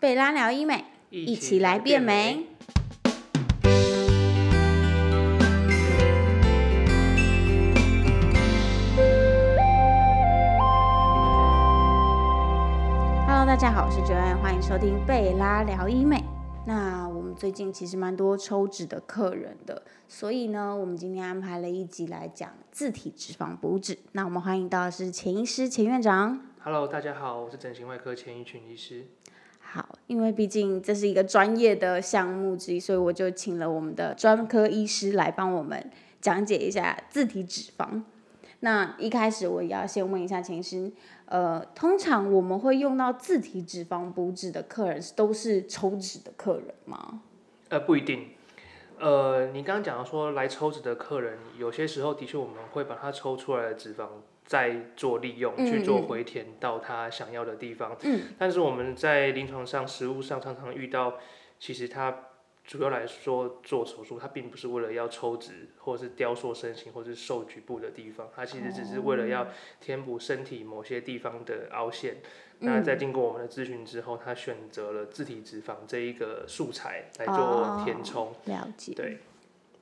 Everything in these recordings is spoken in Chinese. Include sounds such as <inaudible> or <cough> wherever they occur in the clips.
贝拉聊医美，一起来变美。Hello，大家好，我是 Joanne，欢迎收听贝拉聊医美。那我们最近其实蛮多抽脂的客人的，所以呢，我们今天安排了一集来讲自体脂肪补脂。那我们欢迎到的是钱医师钱院长。Hello，大家好，我是整形外科钱一群医师。因为毕竟这是一个专业的项目之一，所以我就请了我们的专科医师来帮我们讲解一下自体脂肪。那一开始我也要先问一下秦医师，呃，通常我们会用到自体脂肪补脂的客人，都是抽脂的客人吗？呃，不一定。呃，你刚刚讲到说来抽脂的客人，有些时候的确我们会把他抽出来的脂肪再做利用，嗯去做回填到他想要的地方。嗯。但是我们在临床上、实务上常常遇到，其实他主要来说做手术，他并不是为了要抽脂，或者是雕塑身形，或者是瘦局部的地方，他其实只是为了要填补身体某些地方的凹陷。那在经过我们的咨询之后，他选择了自体脂肪这一个素材来做填充。了解。对。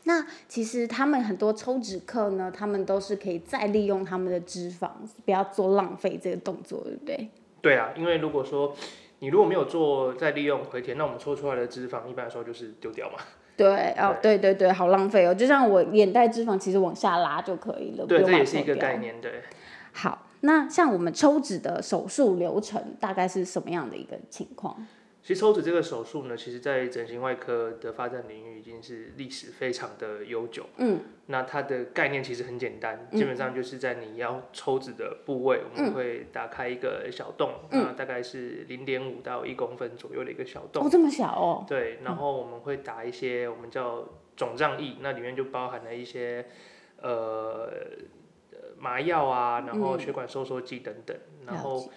那其实他们很多抽脂客呢，他们都是可以再利用他们的脂肪，不要做浪费这个动作，对不对？对啊，因为如果说你如果没有做再利用回填，那我们抽出来的脂肪一般来说就是丢掉嘛。<laughs> 对，哦，对对对，好浪费哦。就像我眼袋脂肪，其实往下拉就可以了，不对，这也是一个概念，对。好，那像我们抽脂的手术流程大概是什么样的一个情况？其实抽脂这个手术呢，其实在整形外科的发展领域已经是历史非常的悠久。嗯。那它的概念其实很简单，基本上就是在你要抽脂的部位，我们会打开一个小洞，那大概是零点五到一公分左右的一个小洞。哦，这么小哦。对，然后我们会打一些我们叫肿胀液，那里面就包含了一些呃呃麻药啊，然后血管收缩剂等等，然了后解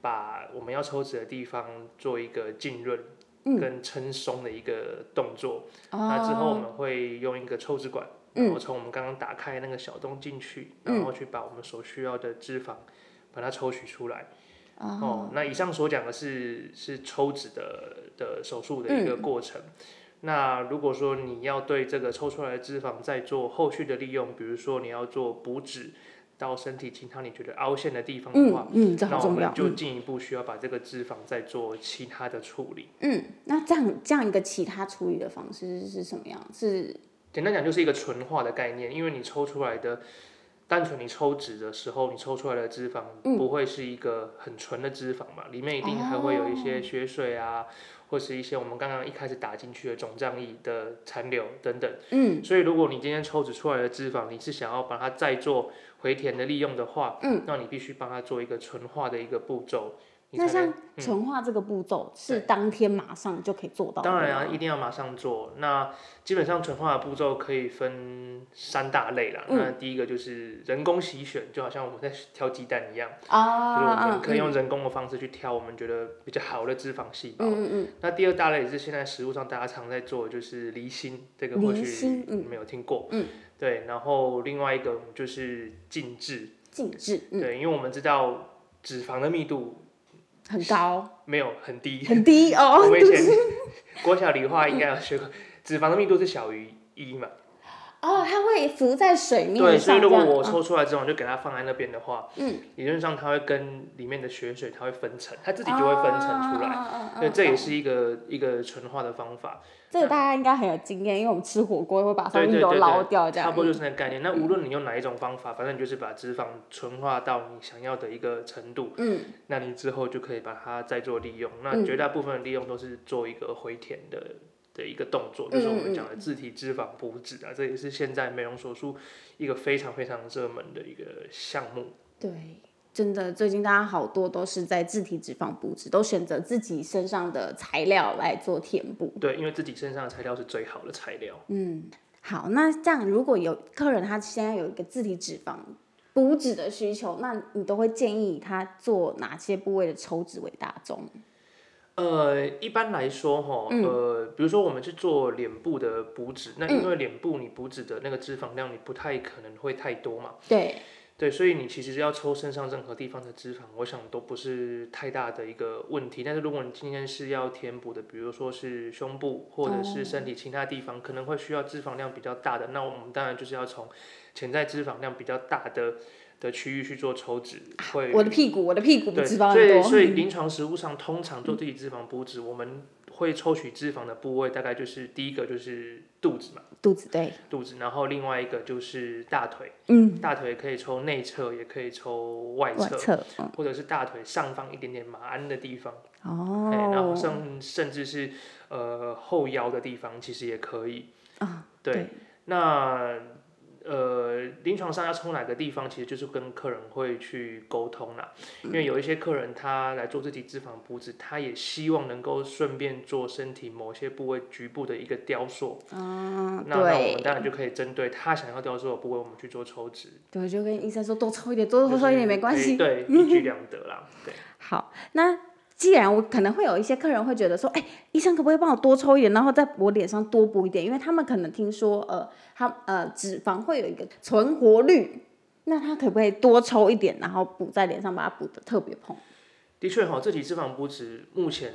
把我们要抽脂的地方做一个浸润嗯跟撑松的一个动作。哦。那之后我们会用一个抽脂管，然后从我们刚刚打开那个小洞进去，然后去把我们所需要的脂肪把它抽取出来。哦，那以上所讲的是是抽脂的的手术的一个过程。那如果说你要对这个抽出来的脂肪再做后续的利用，比如说你要做补脂到身体其他你觉得凹陷的地方的话，嗯嗯，这那我好重要们。就进一步需要把这个脂肪再做其他的处理。嗯，那这样这样一个其他处理的方式是什么样？是简单讲就是一个纯化的概念，因为你抽出来的，单纯你抽脂的时候，你抽出来的脂肪不会是一个很纯的脂肪嘛，里面一定还会有一些血水啊，或是一些我们刚刚一开始打进去的肿胀液的残留等等。嗯，所以如果你今天抽脂出来的脂肪，你是想要把它再做回填的利用的话，嗯，那你必须帮它做一个纯化的一个步骤。你那像纯化这个步骤是对当天马上就可以做到的当然啊，一定要马上做。那基本上纯化的步骤可以分三大类啦。嗯那第一个就是人工洗选，就好像我们在挑鸡蛋一样，啊，就是我们啊可以用人工的方式去挑我们觉得比较好的脂肪细胞。嗯那第二大类也是现在食物上大家常在做的，就是离心，这个或离许心嗯你们有听过。嗯。对，然后另外一个就是静置，静置，嗯，对，因为我们知道脂肪的密度很高，没有很低，很低哦，<laughs> 我们以前国小理化应该有学过，脂肪的密度是小于一嘛。哦，它会浮在水面对，所以上，如果我抽出来之后就给它放在那边的话，嗯，理论上它会跟里面的血水它会分层，它自己就会分层出来。来对，这也是一个一个纯化的方法。这个大家应该很有经验，因为我们吃火锅会把上面油捞，掉，这样差不多就是那个概念。那无论你用哪一种方法，反正你就是把脂肪纯化到你想要的一个程度，嗯，那你之后就可以把它再做利用。那嗯绝大部分的利用都是做一个回填的。的一个动作，就是我嗯们讲的自体脂肪补脂啊，这也是现在美容手术一个非常非常热门的一个项目。对，真的，最近大家好多都是在自体脂肪补脂，都选择自己身上的材料来做填补。对，因为自己身上的材料是最好的材料。嗯，好，那这样如果有客人他现在有一个自体脂肪补脂的需求，那你都会建议他做哪些部位的抽脂为大宗？呃，一般来说，哈，嗯。呃，比如说我们去做脸部的补脂，那因为脸部你补脂的那个脂肪量，你不太可能会太多嘛，对，对，所以你其实要抽身上任何地方的脂肪，我想都不是太大的一个问题。但是如果你今天是要填补的，比如说是胸部或者是身体其他地方，可能会需要脂肪量比较大的，那我们当然就是要从潜在脂肪量比较大的的区域去做抽脂。会我的屁股，我的屁股对，脂肪所以很多。<laughs> 所以临床实务上，通常做自己脂肪补脂，我们会抽取脂肪的部位，大概就是第一个就是肚子嘛，肚子对，肚子，然后另外一个就是大腿，嗯，大腿可以抽内侧，也可以抽外侧，外侧，嗯或者是大腿上方一点点马鞍的地方，哎，然后哦，甚甚至是呃后腰的地方，其实也可以。啊，对，对那呃，临床上要抽哪个地方，其实就是跟客人会去沟通啦。因为有一些客人他来做自己脂肪补脂，他也希望能够顺便做身体某些部位局部的一个雕塑。嗯，那那我们对，当然就可以针对他想要雕塑的部位，我们去做抽脂。对，就跟医生说多抽一点，多抽一点没关系。对，一举两得啦。对，<laughs> 好，那既然我可能会有一些客人会觉得说，哎、医生可不可以帮我多抽一点，然后在我脸上多补一点？因为他们可能听说，呃，他呃脂肪会有一个存活率，那他可不可以多抽一点，然后补在脸上，把它补的特别蓬？的确哈，自体脂肪补脂目前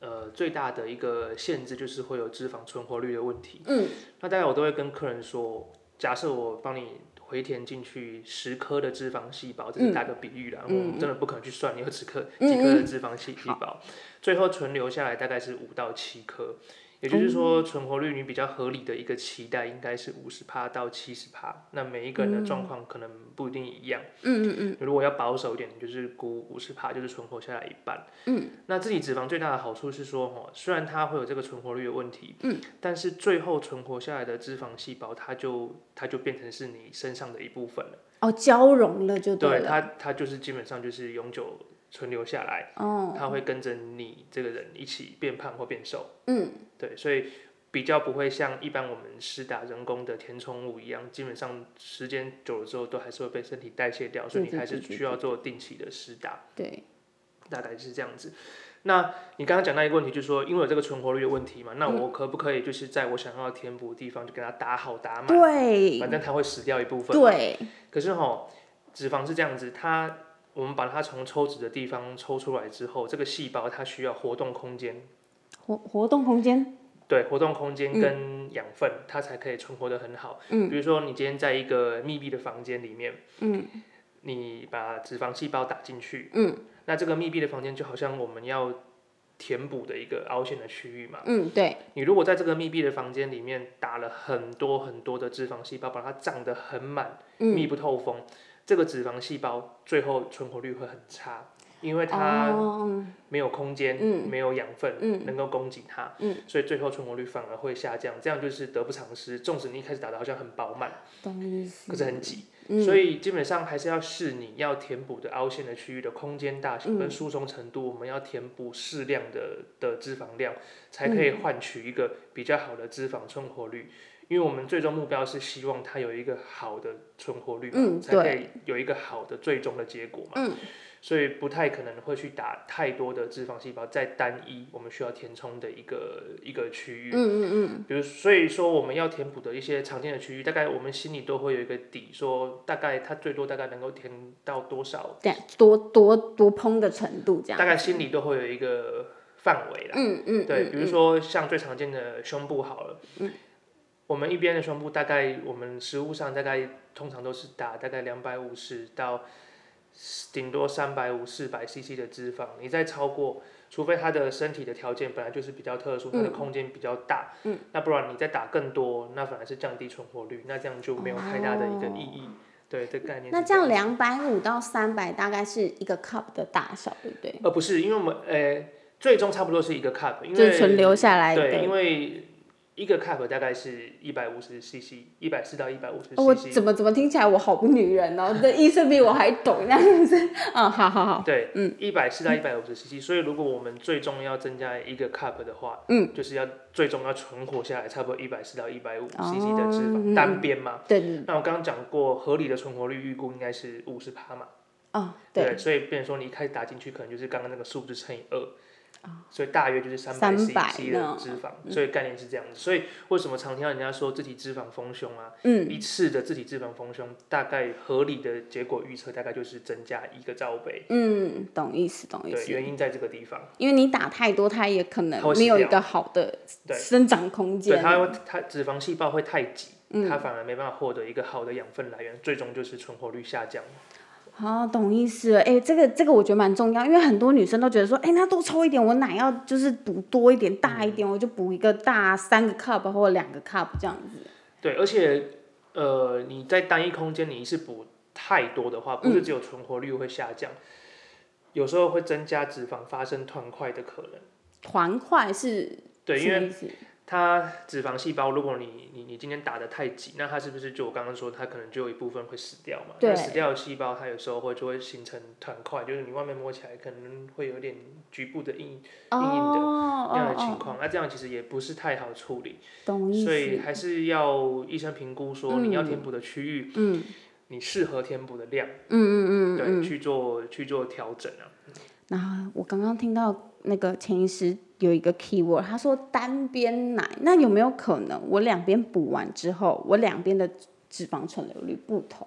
呃最大的一个限制就是会有脂肪存活率的问题。嗯，那大家我都会跟客人说，假设我帮你回填进去十颗的脂肪细胞，这是打个比喻啦，我们真的不可能去算你有几颗嗯几颗的脂肪细细胞，最后存留下来大概是五到七颗。也就是说，存活率你比较合理的一个期待应该是五十趴到七十趴，那每一个人的状况可能不一定一样。嗯嗯嗯，如果要保守一点，就是估五十趴，就是存活下来一半。嗯，那自己脂肪最大的好处是说，哦，虽然它会有这个存活率的问题，嗯，但是最后存活下来的脂肪细胞，它就它就变成是你身上的一部分了。哦，交融了就对了。它它就是基本上就是永久存留下来，哦，它会跟着你这个人一起变胖或变瘦。嗯，对，所以。比较不会像一般我们施打人工的填充物一样，基本上时间久了之后都还是会被身体代谢掉，所以你还是需要做定期的施打。对，大概是这样子。那你刚刚讲到一个问题，就是说，因为有这个存活率的问题嘛，那嗯我可不可以就是在我想要填补的地方就给它打好打满，对，反正它会死掉一部分。。对，可是哈，脂肪是这样子，它我们把它从抽脂的地方抽出来之后，这个细胞它需要活动空间，活活动空间，对，活动空间跟养分，它才可以存活的很好。嗯。比如说，你今天在一个密闭的房间里面，嗯，你把脂肪细胞打进去，嗯，那这个密闭的房间就好像我们要填补的一个凹陷的区域嘛。嗯，对，你如果在这个密闭的房间里面打了很多很多的脂肪细胞，把它胀得很满，密不透风，这个脂肪细胞最后存活率会很差，因为它哦，没有空间，没有养分，能够供给它，所以最后存活率反而会下降，这样就是得不偿失。纵使你一开始打的好像很饱满。可是很挤，所以基本上还是要视你要填补的凹陷的区域的空间大小跟疏松程度，我们要填补适量的的脂肪量，才可以换取一个比较好的脂肪存活率。因为我们最终目标是希望它有一个好的存活率嘛，嗯才可以有一个好的最终的结果嘛。所以不太可能会去打太多的脂肪细胞在单一我们需要填充的一个一个区域。嗯嗯嗯，比如，所以说我们要填补的一些常见的区域，大概我们心里都会有一个底，说大概它最多大概能够填到多少，对，多多多蓬的程度这样。大概心里都会有一个范围啦。嗯嗯，对，嗯比如说像最常见的胸部好了，我们一边的胸部大概我们食物上大概通常都是打大概两百五十到顶多三百五四百 CC 的脂肪，你再超过，除非他的身体的条件本来就是比较特殊，它的空间比较大，嗯那不然你再打更多，那反而是降低存活率，那这样就没有太大的一个意义。对，这概念那这样子两百五到三百大概是一个 cup 的大小，对不对？呃，不是，因为我们呃，最终差不多是一个 cup，因为就是存留下来对，因为一个 cup 大概是一百五十 cc，一百四到一百五十 cc。我。怎么怎么听起来我好不女人哦？这医生比我还懂，那样子。嗯，好好好。对，嗯，一百四到一百五十 cc，所以如果我们最终要增加一个 cup 的话，嗯，就是要最终要存活下来差不多一百四到一百五 cc 哦的脂肪、嗯单边嘛。对。那我刚刚讲过，合理的存活率预估应该是五十趴嘛。哦，对。所以变成说你一开始打进去，可能就是刚刚那个数字乘以二，所以大约就是三百300 cc 的脂肪，所以概念是这样子。所以为什么常听到人家说自体脂肪丰胸啊？嗯，一次的自体脂肪丰胸，大概合理的结果预测大概就是增加一个罩杯。嗯，懂意思，懂意对，思。原因在这个地方。因为你打太多，它也可能没有一个好的对生长空对，间。它会它脂肪细胞会太挤，嗯它反而没办法获得一个好的养分来源，最终就是存活率下降。好，懂意思了。哎、这个这个我觉得蛮重要，因为很多女生都觉得说，哎、那多抽一点，我奶要就是补多一点、大一点，我就补一个大三个 cup 或者两个 cup 这样子。对，而且呃，你在单一空间你一次补太多的话，不嗯是只有存活率会下降，有时候会增加脂肪发生团块的可能。团块是对，因为？它脂肪细胞，如果你你你今天打的太紧，那它是不是就我刚刚说，它可能就有一部分会死掉嘛？对死掉的细胞，它有时候会就会形成团块，就是你外面摸起来可能会有点局部的硬硬哦的那样的情况，那这样其实也不是太好处理，懂所以。还是要医生评估说你要填补的区域，嗯你适合填补的量，嗯嗯嗯对，嗯。去做去做调整啊。然后我刚刚听到那个潜意识有一个 keyword，他说单边奶，那有没有可能我两边补完之后，我两边的脂肪存留率不同？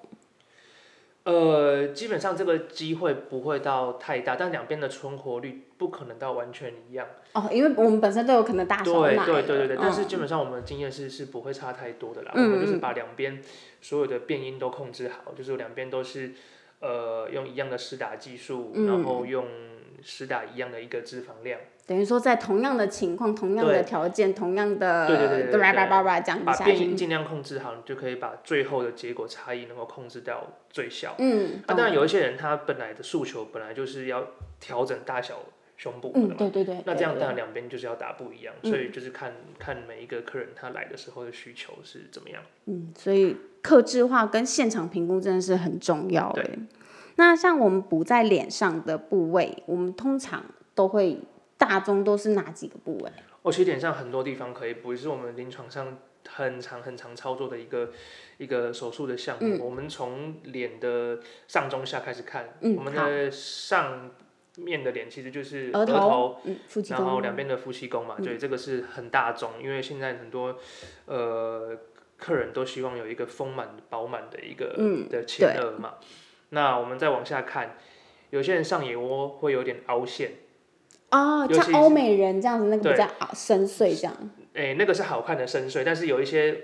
呃，基本上这个机会不会到太大，但两边的存活率不可能到完全一样。哦，因为我们本身都有可能大小对对对对对，但是嗯基本上我们的经验是是不会差太多的啦。嗯我们就是嗯把两边所有的变音都控制好，就是两边都是呃用一样的施打技术，嗯然后用施打一样的一个脂肪量，等于说在同样的情况、同样的对条件、同样的对对对对对叭叭叭叭这样子下把变音。尽量控制好，你就可以把最后的结果差异能够控制到最小。嗯，那、当然有一些人他本来的诉求本来就是要调整大小胸部的嗯，嘛。对对对。那这样对当然两边就是要打不一样，嗯所以就是看看每一个客人他来的时候的需求是怎么样。嗯，所以克制化跟现场评估真的是很重要对。那像我们补在脸上的部位，我们通常都会大中都是哪几个部位？哦，其实脸上很多地方可以补，也是我们临床上很常很常操作的一个一个手术的项目。我们从脸的上中下开始看，嗯我们的上面的脸其实就是额头然后宫。两边的夫妻宫嘛，对，这个是很大众，因为现在很多呃客人都希望有一个丰满饱满的一个、嗯的前额嘛。那我们再往下看，有些人上眼窝会有点凹陷，哦，尤其是像欧美人这样子，那个比较啊深邃这样，诶、那个是好看的深邃，但是有一些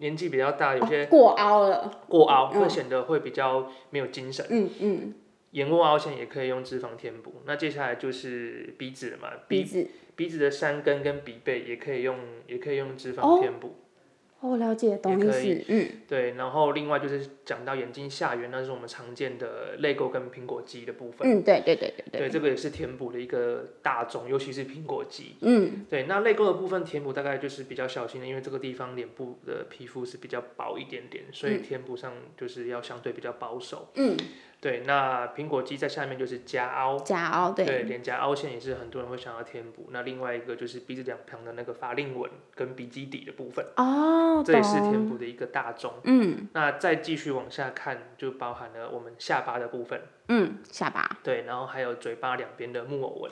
年纪比较大，有些哦过凹了。过凹嗯会显得会比较没有精神。嗯嗯，眼窝凹陷也可以用脂肪填补。那接下来就是鼻子了嘛，鼻鼻子。鼻子的山根跟鼻背也可以用，也可以用脂哦肪填补。哦，了解，懂意也可以思。嗯，对，然后另外就是讲到眼睛下缘，那是我们常见的泪沟跟苹果肌的部分。嗯，对对对对对。对，这个也是填补的一个大宗，尤其是苹果肌。嗯对，那泪沟的部分填补大概就是比较小心的，因为这个地方脸部的皮肤是比较薄一点点，所以填补上就是要相对比较保守。嗯，对，那苹果肌在下面就是颊凹，颊凹对。对，脸颊凹陷也是很多人会想要填补。那另外一个就是鼻子两旁的那个法令纹跟鼻基底的部分，哦，这也是填懂。补的一个大宗。嗯那再继续往下看，就包含了我们下巴的部分，嗯，下巴对，然后还有嘴巴两边的木偶纹，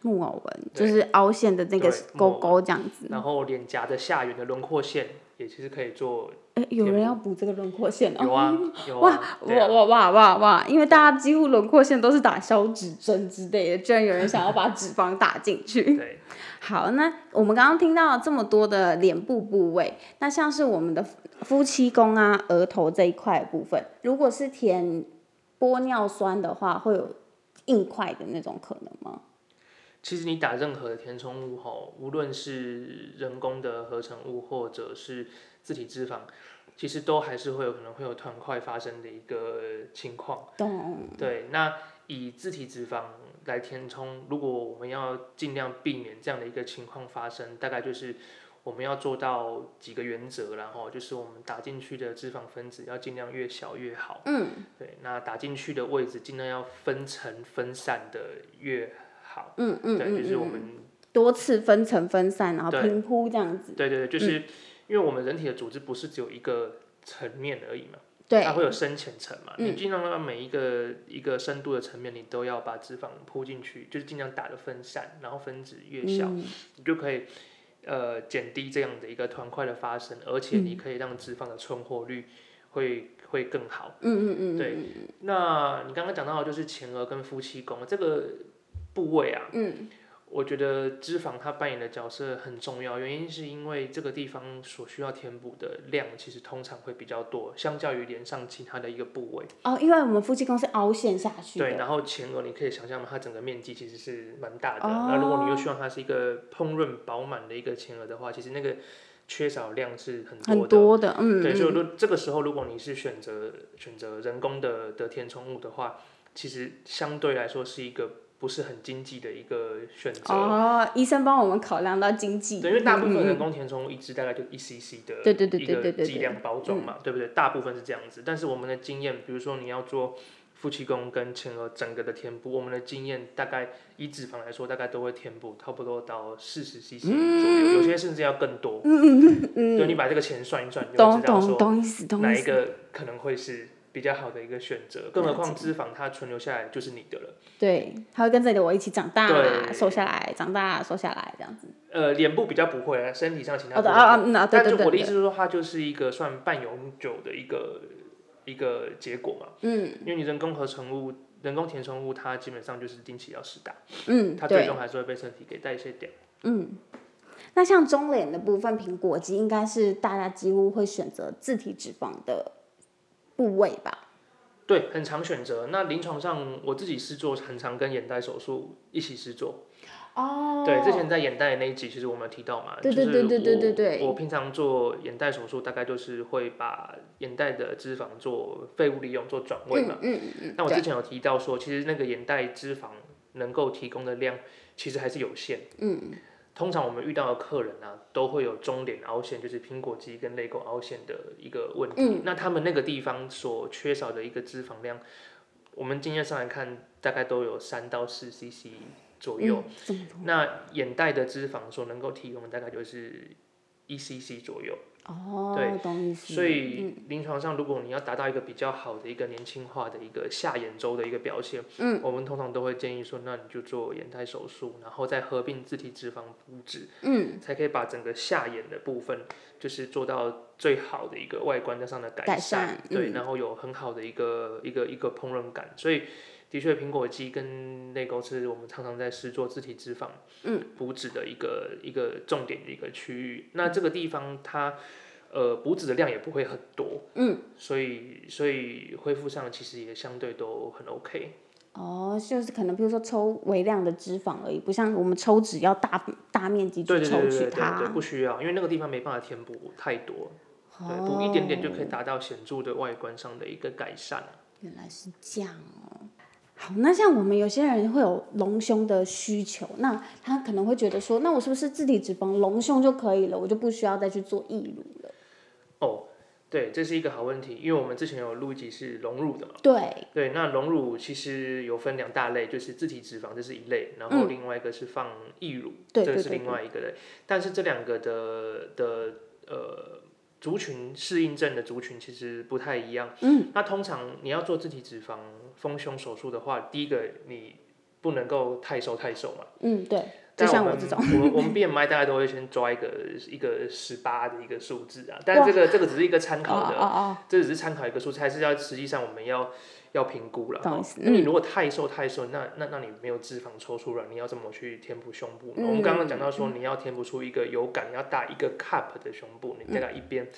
木偶纹就是凹陷的那个对勾勾这样子。然后脸颊的下缘的轮廓线也其实可以做，哎，有人要补这个轮廓线哦。有啊 <laughs> 有哇啊，哇啊哇哇哇哇哇！因为大家几乎轮廓线都是打消脂针之类的，居然有人想要把脂肪打进去。对，好，那我们刚刚听到这么多的脸部部位，那像是我们的夫妻宫啊、额头这一块的部分，如果是填玻尿酸的话，会有硬块的那种可能吗？其实你打任何的填充物吼，无论是人工的合成物或者是自体脂肪，其实都还是会有可能会有团块发生的一个情况。懂，对，那以自体脂肪来填充，如果我们要尽量避免这样的一个情况发生，大概就是我们要做到几个原则，然后就是我们打进去的脂肪分子要尽量越小越好。嗯，对，那打进去的位置尽量要分层分散的越好。嗯嗯对，嗯就是我嗯，们多次分层分散，然后对平铺这样子。对对对，就是因为我们人体的组织不是只有一个层面而已嘛。对它会有深浅层嘛，你尽量让每一个一个深度的层面，你都要把脂肪铺进去，就是尽量打的分散，然后分子越小，嗯你就可以呃减低这样的一个团块的发生，而且你可以让脂肪的存活率会会更好。嗯嗯嗯，对，那你刚刚讲到的就是前额跟夫妻宫这个部位啊，嗯，我觉得脂肪它扮演的角色很重要，原因是因为这个地方所需要填补的量其实通常会比较多，相较于脸上其他的一个部位。哦，因为我们夫妻宫是凹陷下去的，对，然后前额你可以想象嘛，它整个面积其实是蛮大的。哦那如果你又希望它是一个烹饪饱满的一个前额的话，其实那个缺少量是很多的。很多的，嗯，对，嗯所以说这个时候，如果你是选择选择人工的的填充物的话，其实相对来说是一个不是很经济的一个选择。哦，医生帮我们考量到经济，对，因为大部分嗯嗯人工填充物一支大概就一 CC 的对对对一对对对。剂量包装嘛，对不对？大部分是这样子，但是我们的经验，比如说你要做夫妻宫跟前额整个的填补，我们的经验大概以脂肪来说，大概都会填补差不多到四十 CC 左右，有些甚至要更多。对，你把这个钱算一算，你就知道说哪一个可能会是比较好的一个选择。更何况脂肪它存留下来就是你的了。对，它会跟着我一起长大，对瘦下来，长大，瘦下来这样子。呃，脸部比较不会啊，身体上其他啊啊嗯啊对对对对我的意思是说，它就是一个算半永久的一个一个结果嘛。嗯因为你人工合成物、人工填充物，它基本上就是定期要施打，嗯，它最对，终还是会被身体给代谢掉。嗯。那像中脸的部分，苹果肌应该是大家几乎会选择自体脂肪的部位吧？对，很常选择。那临床上我自己是做，很常跟眼袋手术一起试做。哦对，之前在眼袋那一集，其实我们有提到嘛，对对就是对对对对对我我平常做眼袋手术，大概就是会把眼袋的脂肪做废物利用，做转位嘛。嗯嗯嗯，那我之前有提到说，其实那个眼袋脂肪能够提供的量，其实还是有限。嗯，通常我们遇到的客人啊，都会有中脸凹陷，就是苹果肌跟泪沟凹陷的一个问题。嗯那他们那个地方所缺少的一个脂肪量，我们经验上来看，大概都有三到四 CC 左右。那眼袋的脂肪所能够提供的大概就是一 CC 左右。哦，对懂意思。所以临床上，如果你要达到一个比较好的一个年轻化的一个下眼周的一个表现，嗯，我们通常都会建议说，那你就做眼袋手术，然后再合并自体脂肪补脂，嗯，才可以把整个下眼的部分就是做到最好的一个外观上的改改善对，嗯然后有很好的一个一个一个烹饪感，所以。的确，苹果肌跟泪沟是我们常常在施做自体脂肪嗯补脂的一个一个重点的一个区域。那这个地方它呃补脂的量也不会很多，嗯，所以所以恢复上其实也相对都很 OK。哦，就是可能比如说抽微量的脂肪而已，不像我们抽脂要大大面积去抽对对对对对，取它。不需要，因为那个地方没办法填补太多，对，补一点点就可以达到显著的外观上的一个改善。原来是这样哦。好，那像我们有些人会有隆胸的需求，那他可能会觉得说，那我是不是自体脂肪隆胸就可以了，我就不需要再去做义乳了？哦，对，这是一个好问题，因为我们之前有录一集是隆乳的嘛。对，对，那隆乳其实有分两大类，就是自体脂肪这是一类，然后另外一个是放义乳，这个是另外一个类。但是这两个的的呃族群适应症的族群其实不太一样。嗯，那通常你要做自体脂肪丰胸手术的话，第一个你不能够太瘦太瘦嘛。嗯，对，像我这种，我们我们 BMI 大概都会先抓一个一个十八的一个数字啊，但是这个这个只是一个参哦考的，哦哦，这只是参考一个数字，还是要实际上我们要要评估了。那你如果太瘦太瘦，那那那你没有脂肪抽出来，你要怎么去填补胸部？我们刚刚讲到说，你要填补出一个有感，要大一个 cup 的胸部，你大概一边。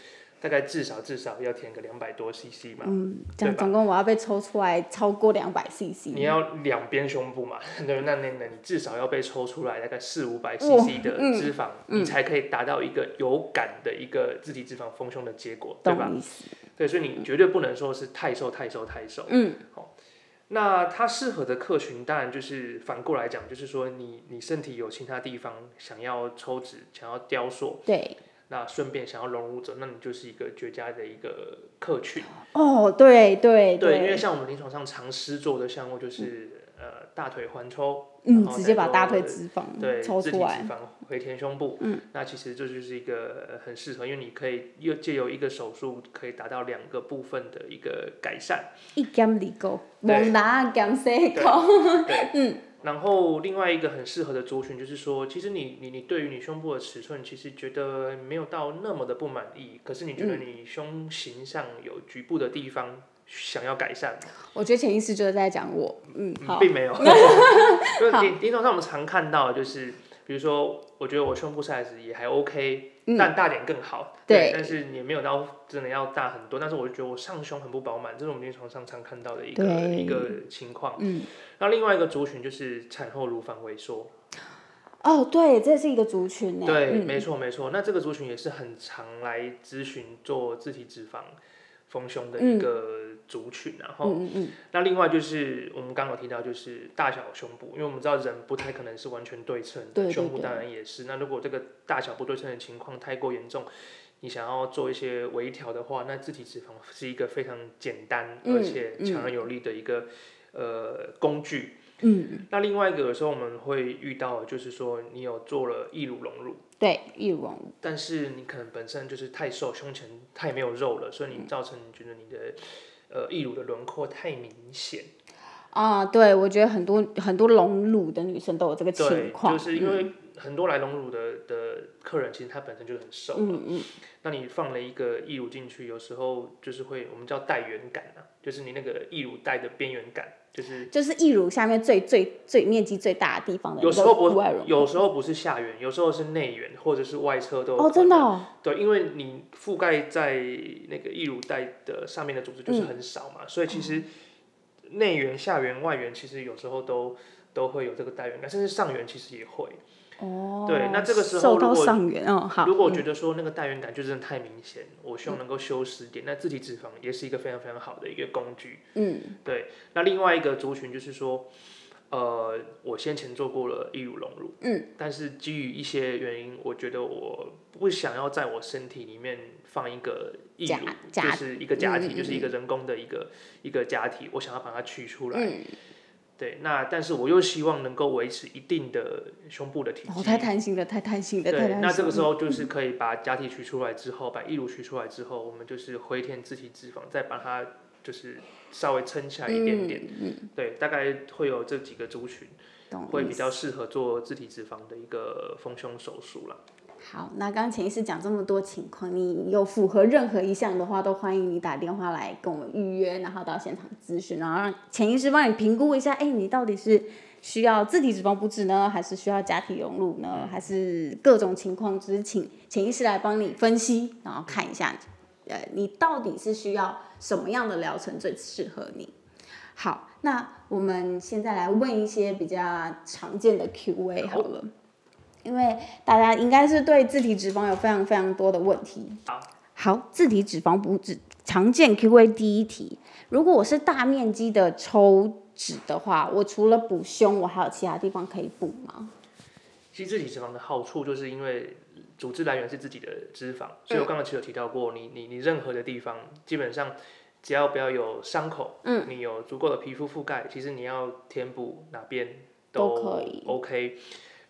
大概至少至少要填个两百多 CC 嘛，嗯，这样总共我要被抽出来超过两百 CC，你要两边胸部嘛，<laughs> 对，那那那你至少要被抽出来大概四五百 CC 的嗯脂肪，你才可以达到一个有感的一个自体脂肪丰胸的结果，对吧？对，所以你绝对不能说是太瘦太瘦太瘦。嗯，好那它适合的客群当然就是反过来讲，就是说你你身体有其他地方想要抽脂、想要雕塑，对，那顺便想要融入者，那你就是一个绝佳的一个客群。哦，对对对，因为像我们临床上常施做的项目就是呃大腿环抽，嗯，直接把大腿脂肪对抽出来，脂肪回填胸部，嗯，那其实这就是一个很适合，因为你可以又借由一个手术可以达到两个部分的一个改善，一减二个，猛拿减四个，对，<laughs> 嗯。然后另外一个很适合的族群就是说，其实你你你对于你胸部的尺寸，其实觉得没有到那么的不满意，可是你觉得你胸型上有局部的地方想要改善。我觉得潜意识就是在讲我，嗯，并没有。就临临床上我们常看到就是，比如说，我觉得我胸部 size 也还 OK。但大点更好，对，但是也没有到真的要大很多。但是我就觉得我上胸很不饱满，这是我们临床上常看到的一个一个情况。嗯，那另外一个族群就是产后乳房萎缩。哦，对，这是一个族群呢。对，没错没错。那这个族群也是很常来咨询做自体脂肪丰胸的一个。族群，然后，那另外就是我们刚刚提到，就是大小胸部，因为我们知道人不太可能是完全对称的，胸部当然也是。那如果这个大小不对称的情况太过严重，你想要做一些微调的话，那自体脂肪是一个非常简单而且强而有力的一个呃工具。嗯，那另外一个有时候我们会遇到，就是说你有做了义乳隆乳，对，义乳，但是你可能本身就是太瘦，胸前太没有肉了，所以你造成你觉得你的。呃，义乳的轮廓太明显啊！对，我觉得很多很多隆乳的女生都有这个情况，就是因为很多来隆乳的的客人，其实她本身就很瘦嗯嗯。那你放了一个义乳进去，有时候就是会我们叫带圆感啊，就是你那个义乳带的边缘感。就是就是义乳下面最最最面积最大的地方的有时候不有时候不是下缘，有时候是内缘或者是外侧都哦，真的对，因为你覆盖在那个义乳带的上面的组织就是很少嘛，所以其实内缘、下缘、外缘其实有时候都都会有这个带缘感，甚至上缘其实也会。哦，对，那这个时候如果哦好，如果觉得说那个带源感就真的太明显，我希望能够修饰点，那自体脂肪也是一个非常非常好的一个工具。嗯，对。那另外一个族群就是说，呃，我先前做过了义乳隆乳，嗯，但是基于一些原因，我觉得我不想要在我身体里面放一个义乳，就是一个假体，就是一个人工的一个一个假体，我想要把它取出来。对，那但是我又希望能够维持一定的胸部的体积。哦，太贪心了，太贪心了，对，那这个时候就是可以把假体取出来之后，把义乳取出来之后，我们就是回填自体脂肪，再把它就是稍微撑起来一点点。嗯嗯。对，大概会有这几个族群，会比较适合做自体脂肪的一个丰胸手术了。好，那刚刚潜意识讲这么多情况，你有符合任何一项的话，都欢迎你打电话来跟我们预约，然后到现场咨询，然后让潜意识帮你评估一下，哎，你到底是需要自体脂肪补脂呢，还是需要假体溶乳呢，还是各种情况，只是请潜意识来帮你分析，然后看一下，呃，你到底是需要什么样的疗程最适合你。好，那我们现在来问一些比较常见的 Q&A 好了。因为大家应该是对自体脂肪有非常非常多的问题。好，好，自体脂肪补脂常见 Q&A 第一题：如果我是大面积的抽脂的话，我除了补胸，我还有其他地方可以补吗？其实自体脂肪的好处就是因为组织来源是自己的脂肪，所以我刚刚其实有提到过，你你你任何的地方，基本上只要不要有伤口，嗯，你有足够的皮肤覆盖，其实你要填补哪边都可以，OK。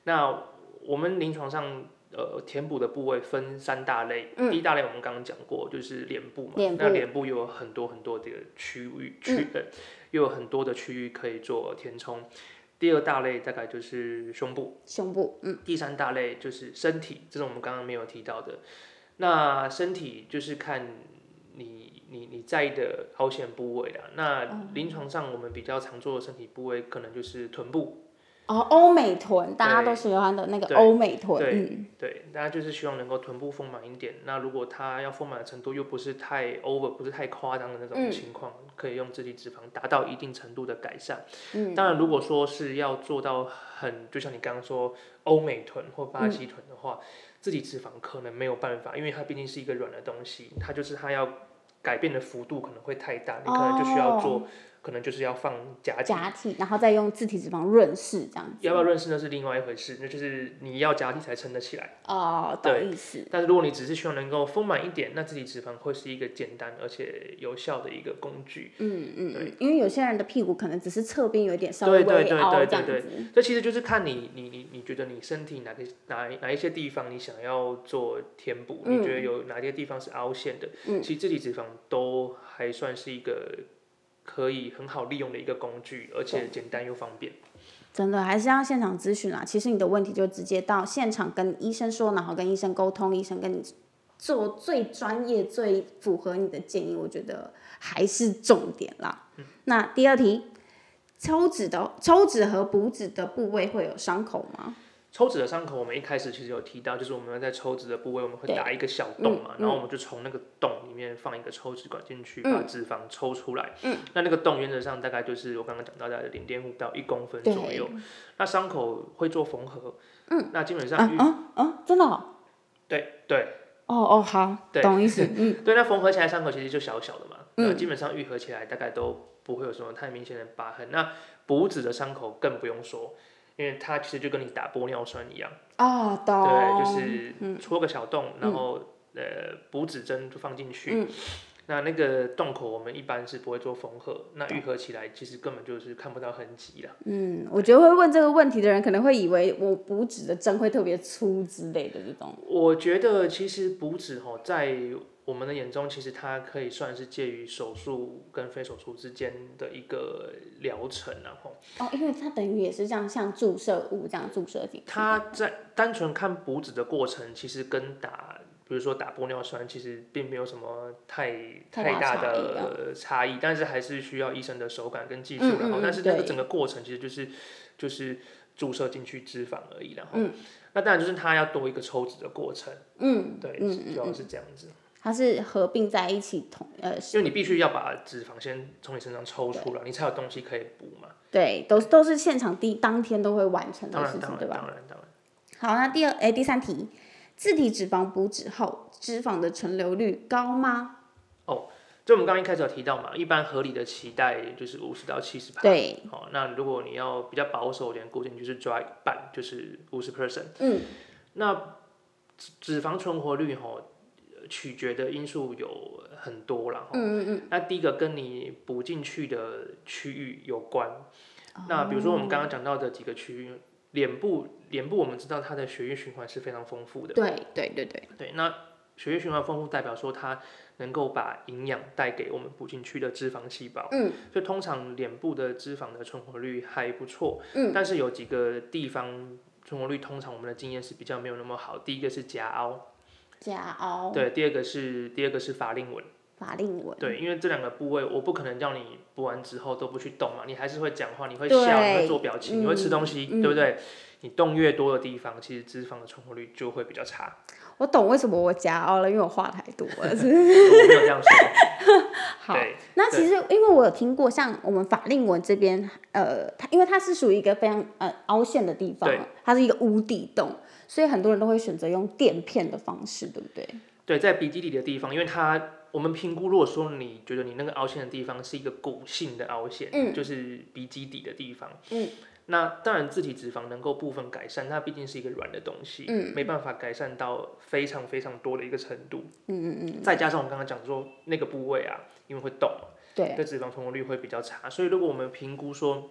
那我们临床上，呃，填补的部位分三大类。第一大类我们刚刚讲过，就是脸部嘛。那脸部又有很多很多的区域区，呃，又有很多的区域可以做填充。第二大类大概就是胸部。胸部，嗯。第三大类就是身体，这是我们刚刚没有提到的。那身体就是看你你你在意的凹陷部位啊。那临床上我们比较常做的身体部位，可能就是臀部。哦，欧美臀，大家都喜欢的那个欧美臀，嗯，对，大家就是希望能够臀部丰满一点。那如果它要丰满的程度又不是太 over，不是太夸张的那种情况，可以用自体脂肪达到一定程度的改善。嗯，当然，如果说是要做到很，就像你刚刚说欧美臀或巴西臀的话，自体脂肪可能没有办法，因为它毕竟是一个软的东西，它就是它要改变的幅度可能会太大，你可能就需要做。可能就是要放假体。假体，然后再用自体脂肪润饰这样子。要不要润饰那是另外一回事，那就是你要假体才撑得起来。哦，懂意思。但是如果你只是希望能够丰满一点，那自体脂肪会是一个简单而且有效的一个工具。嗯嗯，对，因为有些人的屁股可能只是侧边有一点稍微对对对凹对这样子。这其实就是看你你你你觉得你身体哪个哪哪一些地方你想要做填补，你觉得有哪些地方是凹陷的，嗯其实自体脂肪都还算是一个可以很好利用的一个工具，而且简单又方便。真的还是要现场咨询啦。其实你的问题就直接到现场跟医生说，然后跟医生沟通，医生跟你做最专业、最符合你的建议，我觉得还是重点啦。那第二题，抽脂的抽脂和补脂的部位会有伤口吗？抽脂的伤口，我们一开始其实有提到，就是我们在抽脂的部位，我们会打一个小洞嘛，然后我们就从那个洞里面放一个抽脂管进去，把脂肪抽出来。嗯，那那个洞原则上大概就是我刚刚讲到的零点五到一公分左右。那伤口会做缝合。嗯，那基本上嗯嗯嗯，真的、哦？对对。哦哦，好，对懂意思。嗯，<laughs> 对，那缝合起来伤口其实就小小的嘛，那基本上愈合起来大概都不会有什么太明显的疤痕。那补脂的伤口更不用说。因为它其实就跟你打玻尿酸一样，啊，懂，对，就是戳个小洞，然后呃补脂针就放进去，那那个洞口我们一般是不会做缝合，那愈合起来其实根本就是看不到痕迹了。嗯，我觉得会问这个问题的人可能会以为我补脂的针会特别粗之类的这种。我觉得其实补脂吼在我们的眼中，其实它可以算是介于手术跟非手术之间的一个疗程，然后哦，因为它等于也是这样，像注射物这样注射进去。它在单纯看补脂的过程，其实跟打，比如说打玻尿酸，其实并没有什么太太大的差异，但是还是需要医生的手感跟技术，嗯嗯然后但是那个整个过程其实就是就是注射进去脂肪而已，然后嗯那当然就是它要多一个抽脂的过程，嗯，对，嗯主要是这样子。它是合并在一起同呃，因为你必须要把脂肪先从你身上抽出来，你才有东西可以补嘛。对，都都是现场第当天都会完成，的事情，对吧？当然，当然。好，那第二哎第三题，自体脂肪补脂后，脂肪的存留率高吗？哦就我们刚刚一开始有提到嘛，一般合理的期待就是五十到七十趴。对，好、那如果你要比较保守一点，估计你就是抓一半，就是五十 percent。嗯，那脂脂肪存活率哈、呃取决的因素有很多啦。嗯嗯嗯。那第一个跟你补进去的区域有关。那比如说我们刚刚讲到的几个区域，脸部，脸部我们知道它的血液循环是非常丰富的。对对对对，对，那血液循环丰富代表说它能够把营养带给我们补进去的脂肪细胞。嗯，所以通常脸部的脂肪的存活率还不错。嗯，但是有几个地方存活率通常我们的经验是比较没有那么好。第一个是颊凹，加凹，对，第二个是第二个是法令纹。法令纹，对，因为这两个部位，我不可能叫你补完之后都不去动嘛，你还是会讲话，你会笑，你会做表情，你会吃嗯东西，嗯对不对？你动越多的地方，其实脂肪的存活率就会比较差。我懂为什么我加凹了，因为我话太多了。<laughs> 是我没有这样说。<laughs> 好，那其实因为我有听过，像我们法令纹这边，呃，它因为它是属于一个非常呃凹陷的地方，它是一个无底洞，所以很多人都会选择用垫片的方式，对不对？对，在鼻基底的地方，因为它我们评估，如果说你觉得你那个凹陷的地方是一个骨性的凹陷，嗯就是鼻基底的地方，嗯，那当然自体脂肪能够部分改善，它毕竟是一个软的东西，嗯，没办法改善到非常非常多的一个程度，嗯嗯嗯，再加上我们刚刚讲说那个部位啊，因为会动嘛，对，对脂肪存活率会比较差，所以如果我们评估说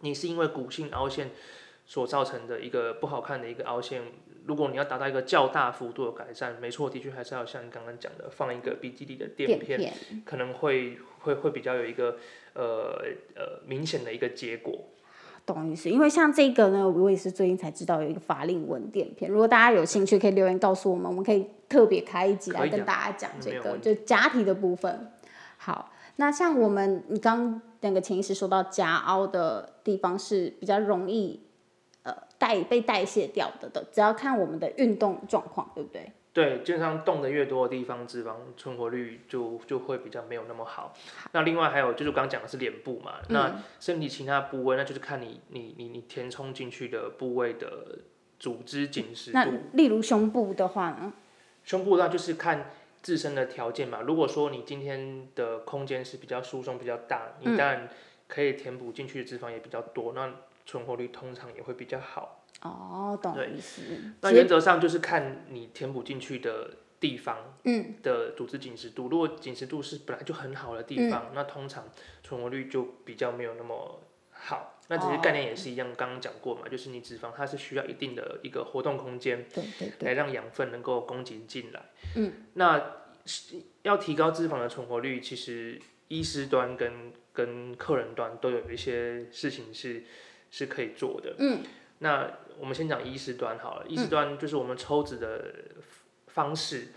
你是因为骨性凹陷所造成的一个不好看的一个凹陷，如果你要达到一个较大幅度的改善，没错，的确还是要像你刚刚讲的，放一个鼻基底的垫片，片，可能会会会比较有一个呃呃明显的一个结果。懂意思。因为像这个呢，我也是最近才知道有一个法令纹垫片，如果大家有兴趣，可以留言告诉我们，我们可以特别开一集来跟大家讲这个，就假体的部分。好，那像我们你刚那个潜意识说到夹凹的地方是比较容易呃代被代谢掉的的，只要看我们的运动状况，对不对？对，基本上动的越多的地方，脂肪存活率就就会比较没有那么好。那另外还有就是我刚刚讲的是脸部嘛，那身体其他部位，那就是看你你你你填充进去的部位的组织紧实那。例如胸部的话呢？胸部那就是看自身的条件嘛。如果说你今天的空间是比较疏松、比较大，你当然可以填补进去的脂肪也比较多，那存活率通常也会比较好。哦，懂意思。那原则上就是看你填补进去的地方，嗯，的组织紧实度。如果紧实度是本来就很好的地方，那通常存活率就比较没有那么好。那其实概念也是一样，刚刚讲过嘛，就是你脂肪它是需要一定的一个活动空间，对对对，来让养分能够供给进来。嗯，那要提高脂肪的存活率，其实医师端跟跟客人端都有一些事情是是可以做的。嗯，那我们先讲医师端好了，医师端就是我们抽脂的方式，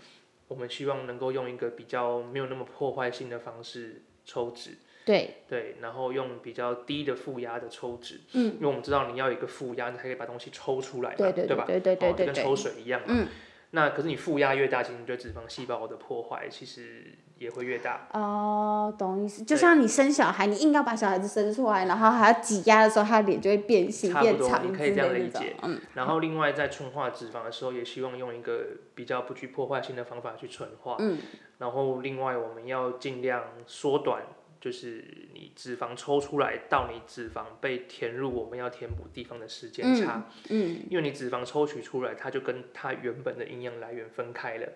我们希望能够用一个比较没有那么破坏性的方式抽脂。对对，然后用比较低的负压的抽脂，嗯，因为我们知道你要有一个负压，你才可以把东西抽出来嘛，对对吧？对对对对跟抽水一样嘛。嗯。那可是你负压越大，其实对脂肪细胞的破坏其实也会越大。哦，懂意思。就像你生小孩，你硬要把小孩子生出来，然后还要挤压的时候，他的脸就会变形变长你可以这样理解。嗯。然后另外在纯化脂肪的时候，也希望用一个比较不具破坏性的方法去纯化。嗯。然后另外我们要尽量缩短。就是你脂肪抽出来到你脂肪被填入我们要填补地方的时间差，嗯，因为你脂肪抽取出来，它就跟它原本的营养来源分开了。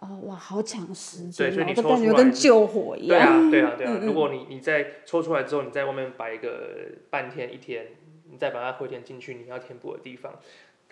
哦，哇，好抢时间，对，所以你抽出来跟救火一样。对啊，对啊，对啊。如果你你在抽出来之后，你在外面摆一个半天一天，你再把它回填进去你要填补的地方。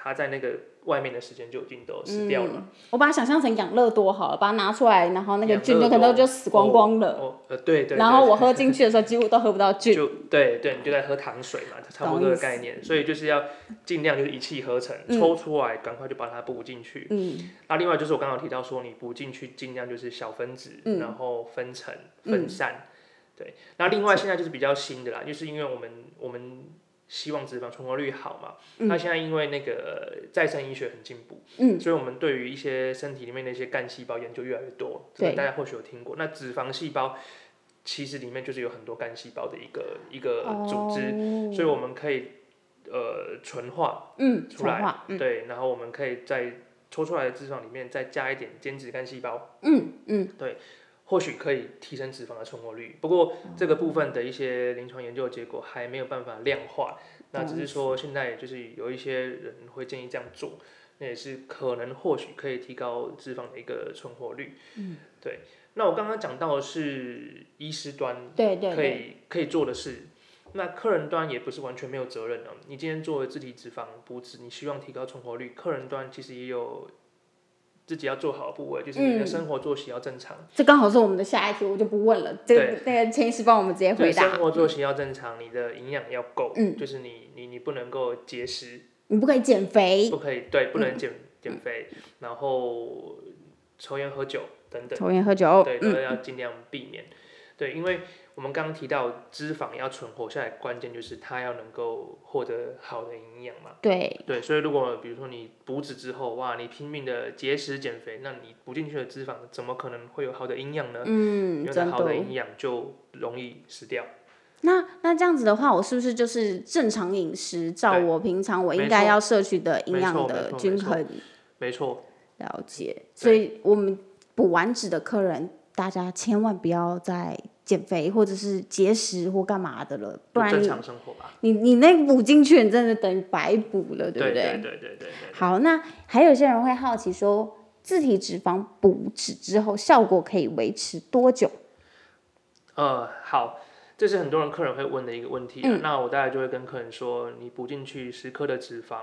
它在那个外面的时间就已经都死掉了。我把它想象成养乐多好了，把它拿出来，然后那个菌就可能就死光光了。哦，呃，对对。然后我喝进去的时候，几乎都喝不到菌。<laughs> 就对对，你就在喝糖水嘛，差不多这个概念。所以就是要尽量就是一气呵成，抽出来赶快就把它补进去。嗯。那另外就是我刚刚提到说，你补进去尽量就是小分子，然后分层分散。对。那另外现在就是比较新的啦，就是因为我们我们。希望脂肪存活率好嘛？那现在因为那个再生医学很进步，嗯，所以我们对于一些身体里面的一些干细胞研究越来越多。对，大家或许有听过。那脂肪细胞其实里面就是有很多干细胞的一个一个组织，所以我们可以呃纯化，嗯，出来，对，然后我们可以在抽出来的脂肪里面再加一点间质干细胞，嗯嗯，对。或许可以提升脂肪的存活率，不过这个部分的一些临床研究结果还没有办法量化。那只是说现在就是有一些人会建议这样做，那也是可能或许可以提高脂肪的一个存活率。嗯，对。那我刚刚讲到的是医师端，对对，可以可以做的事。那客人端也不是完全没有责任的。你今天做了自体脂肪补脂，你希望提高存活率，客人端其实也有。自己要做好的部位，就是你的生活作息要正常。这刚好是我们的下一题，我就不问了。这个那个陈医师帮我们直接回答。生活作息要正常，你的营养要够，嗯，就是你你你不能够节食，你不可以减肥，不可以对，不能减减肥，然后抽烟喝酒等等，抽烟喝酒，对，都要尽量避免。对，因为。我们刚刚提到脂肪要存活下来，关键就是它要能够获得好的营养嘛。对。对，所以如果比如说你补脂之后，哇，你拼命的节食减肥，那你补进去的脂肪怎么可能会有好的营养呢？嗯，因为好的营养就容易死掉。那那这样子的话，我是不是就是正常饮食，照我平常我应该要摄取的营养的均衡？没错。了解。所以我们补完脂的客人，大家千万不要再。减肥或者是节食或干嘛的了，不然正常生活吧你你那补进去，你真的等于白补了，对不对？对对对对好，那还有些人会好奇说，自体脂肪补脂之后效果可以维持多久？呃，好，这是很多人客人会问的一个问题。那我大概就会跟客人说，你补进去十克的脂肪，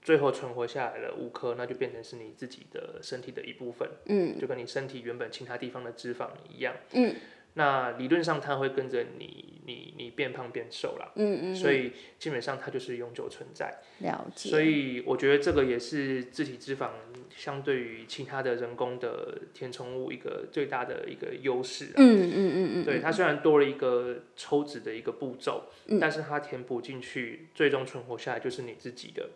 最后存活下来了五颗，那就变成是你自己的身体的一部分。嗯，就跟你身体原本其他地方的脂肪一样。嗯。那理论上它会跟着你，你你变胖变瘦了，嗯嗯，所以基本上它就是永久存在。了解。所以我觉得这个也是自体脂肪相对于其他的人工的填充物一个最大的一个优势。嗯嗯嗯嗯。对它虽然多了一个抽脂的一个步骤，但是它填补进去，最终存活下来就是你自己的，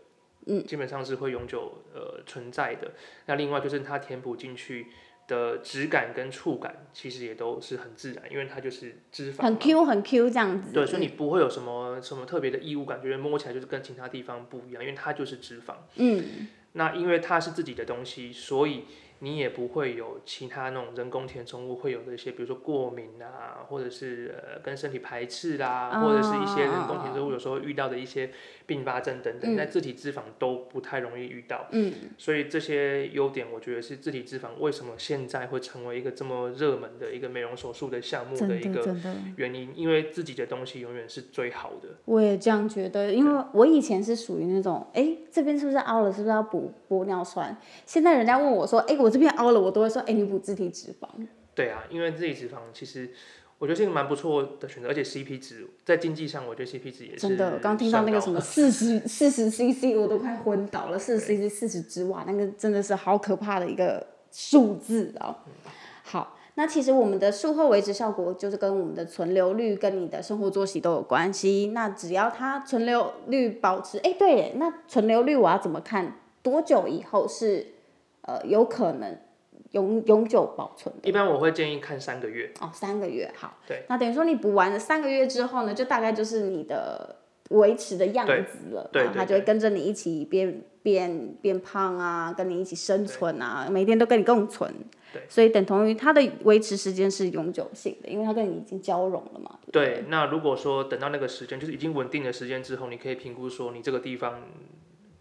嗯，基本上是会永久呃存在的。那另外就是它填补进去。的质感跟触感其实也都是很自然，因为它就是脂肪，很 Q 很 Q 这样子。对，所以你不会有什么什么特别的异物感觉，摸起来就是跟其他地方不一样，因为它就是脂肪。嗯。那因为它是自己的东西，所以你也不会有其他那种人工填充物会有的一些，比如说过敏啊，或者是呃跟身体排斥啦，或者是一些人工填充物有时候遇到的一些并发症等等，在自体脂肪都不太容易遇到。嗯，所以这些优点，我觉得是自体脂肪为什么现在会成为一个这么热门的一个美容手术的项目的一个原因，因为自己的东西永远是最好的。我也这样觉得，因为我以前是属于那种，哎，这边是不是凹了，是不是要补玻尿酸？现在人家问我说，哎，我这边凹了，我都会说，哎，你补自体脂肪。对啊，因为自体脂肪其实我觉得是一个蛮不错的选择，而且 CP 值在经济上，我觉得 CP 值也是真的。刚听到那个什么四十四十 CC，我都快昏倒了。四十 CC 四十支哇，那个真的是好可怕的一个数字啊！好。那其实我们的术后维持效果就是跟我们的存留率跟你的生活作息都有关系。那只要它存留率保持，哎，对，那存留率我要怎么看？多久以后是呃有可能永永久保存的？一般我会建议看三个月。哦，三个月，好。对。那等于说你补完了三个月之后呢，就大概就是你的维持的样子了，对，它就会跟着你一起变变变胖啊，跟你一起生存啊，每天都跟你共存。对所以等同于它的维持时间是永久性的，因为它跟你已经交融了嘛。对，那如果说等到那个时间，就是已经稳定的时间之后，你可以评估说你这个地方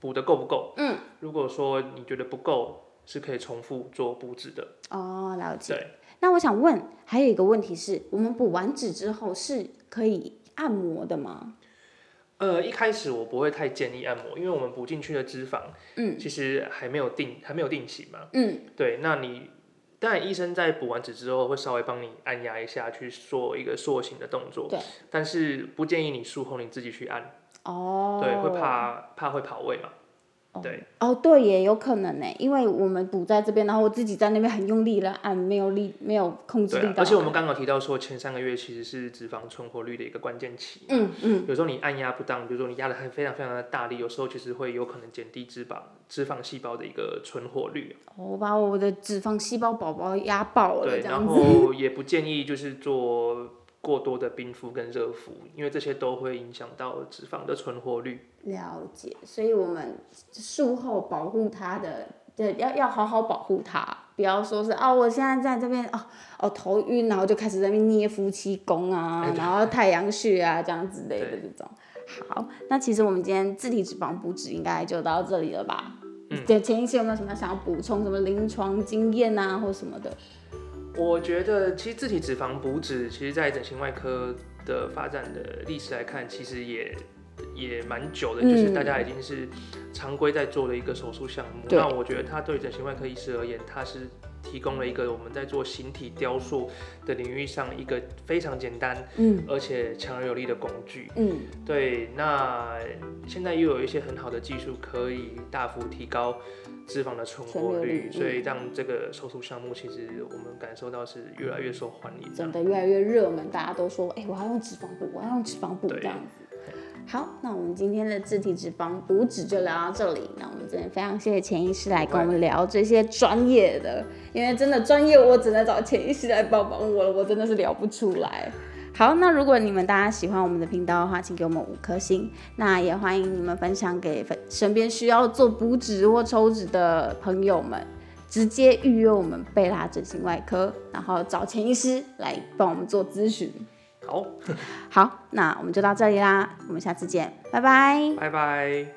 补的够不够。嗯。如果说你觉得不够，是可以重复做补脂的。哦，了解。对。那我想问，还有一个问题是，我们补完脂之后是可以按摩的吗？呃，一开始我不会太建议按摩，因为我们补进去的脂肪，嗯，其实还没有定，还没有定型嘛。嗯。对，那你。当然，医生在补完脂之后会稍微帮你按压一下，去做一个塑形的动作。对。但是不建议你术后你自己去按。哦。对，会怕怕会跑位嘛。对哦，对也有可能呢，因为我们补在这边，然后我自己在那边很用力的按，没有力，没有控制力而且我们刚刚提到说，前三个月其实是脂肪存活率的一个关键期。嗯嗯。有时候你按压不当，比如说你压的很非常非常的大力，有时候其实会有可能减低脂肪脂肪细胞的一个存活率。我把我的脂肪细胞宝宝压爆了，对，然后也不建议就是做。过多的冰敷跟热敷，因为这些都会影响到脂肪的存活率。了解，所以我们术后保护它的，对，要要好好保护它，不要说是哦，我现在在这边哦哦头晕，然后就开始在那边捏夫妻宫啊，然后太阳穴啊这样之类的这种。好，那其实我们今天自体脂肪补脂应该就到这里了吧？嗯。对，前一期有没有什么想要补充什么临床经验啊，或什么的？我觉得其实自体脂肪补脂，其实在整形外科的发展的历史来看，其实也也蛮久的，就是大家已经是常规在做的一个手术项目。那我觉得它对整形外科医师而言，它是提供了一个我们在做形体雕塑的领域上一个非常简单，嗯，而且强而有力的工具。嗯，对。那现在又有一些很好的技术，可以大幅提高。脂肪的存活率，所以让这个手术项目其实我们感受到是越来越受欢迎，真的越来越热门，大家都说，哎，我要用脂肪补，我要用脂肪补这样子。好，那我们今天的自体脂肪补脂就聊到这里。那我们真的非常谢谢钱医师来跟我们聊这些专业的，因为真的专业我只能找钱医师来帮帮我了，我真的是聊不出来。好，那如果你们大家喜欢我们的频道的话，请给我们五颗星。那也欢迎你们分享给身边需要做补脂或抽脂的朋友们，直接预约我们贝拉整形外科，然后找钱医师来帮我们做咨询。好，好，那我们就到这里啦，我们下次见，拜拜，拜拜。